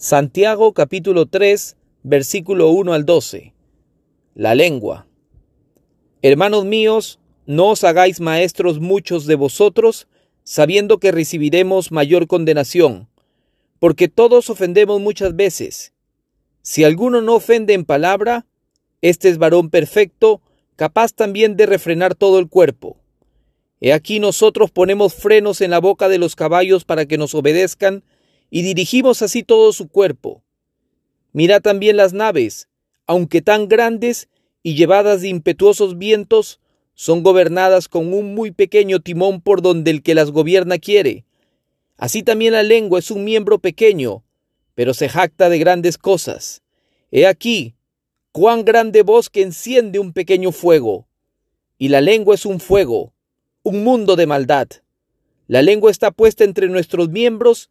Santiago capítulo 3, versículo 1 al 12. La lengua. Hermanos míos, no os hagáis maestros muchos de vosotros, sabiendo que recibiremos mayor condenación, porque todos ofendemos muchas veces. Si alguno no ofende en palabra, este es varón perfecto, capaz también de refrenar todo el cuerpo. He aquí nosotros ponemos frenos en la boca de los caballos para que nos obedezcan, y dirigimos así todo su cuerpo. Mira también las naves, aunque tan grandes y llevadas de impetuosos vientos, son gobernadas con un muy pequeño timón por donde el que las gobierna quiere. Así también la lengua es un miembro pequeño, pero se jacta de grandes cosas. He aquí, cuán grande bosque enciende un pequeño fuego. Y la lengua es un fuego, un mundo de maldad. La lengua está puesta entre nuestros miembros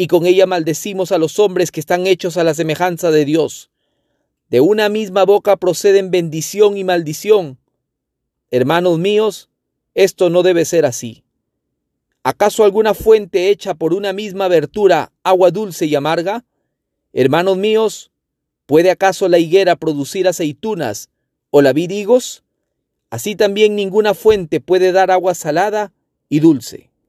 y con ella maldecimos a los hombres que están hechos a la semejanza de Dios. De una misma boca proceden bendición y maldición. Hermanos míos, esto no debe ser así. ¿Acaso alguna fuente hecha por una misma abertura agua dulce y amarga? Hermanos míos, ¿puede acaso la higuera producir aceitunas o la vid higos? Así también ninguna fuente puede dar agua salada y dulce.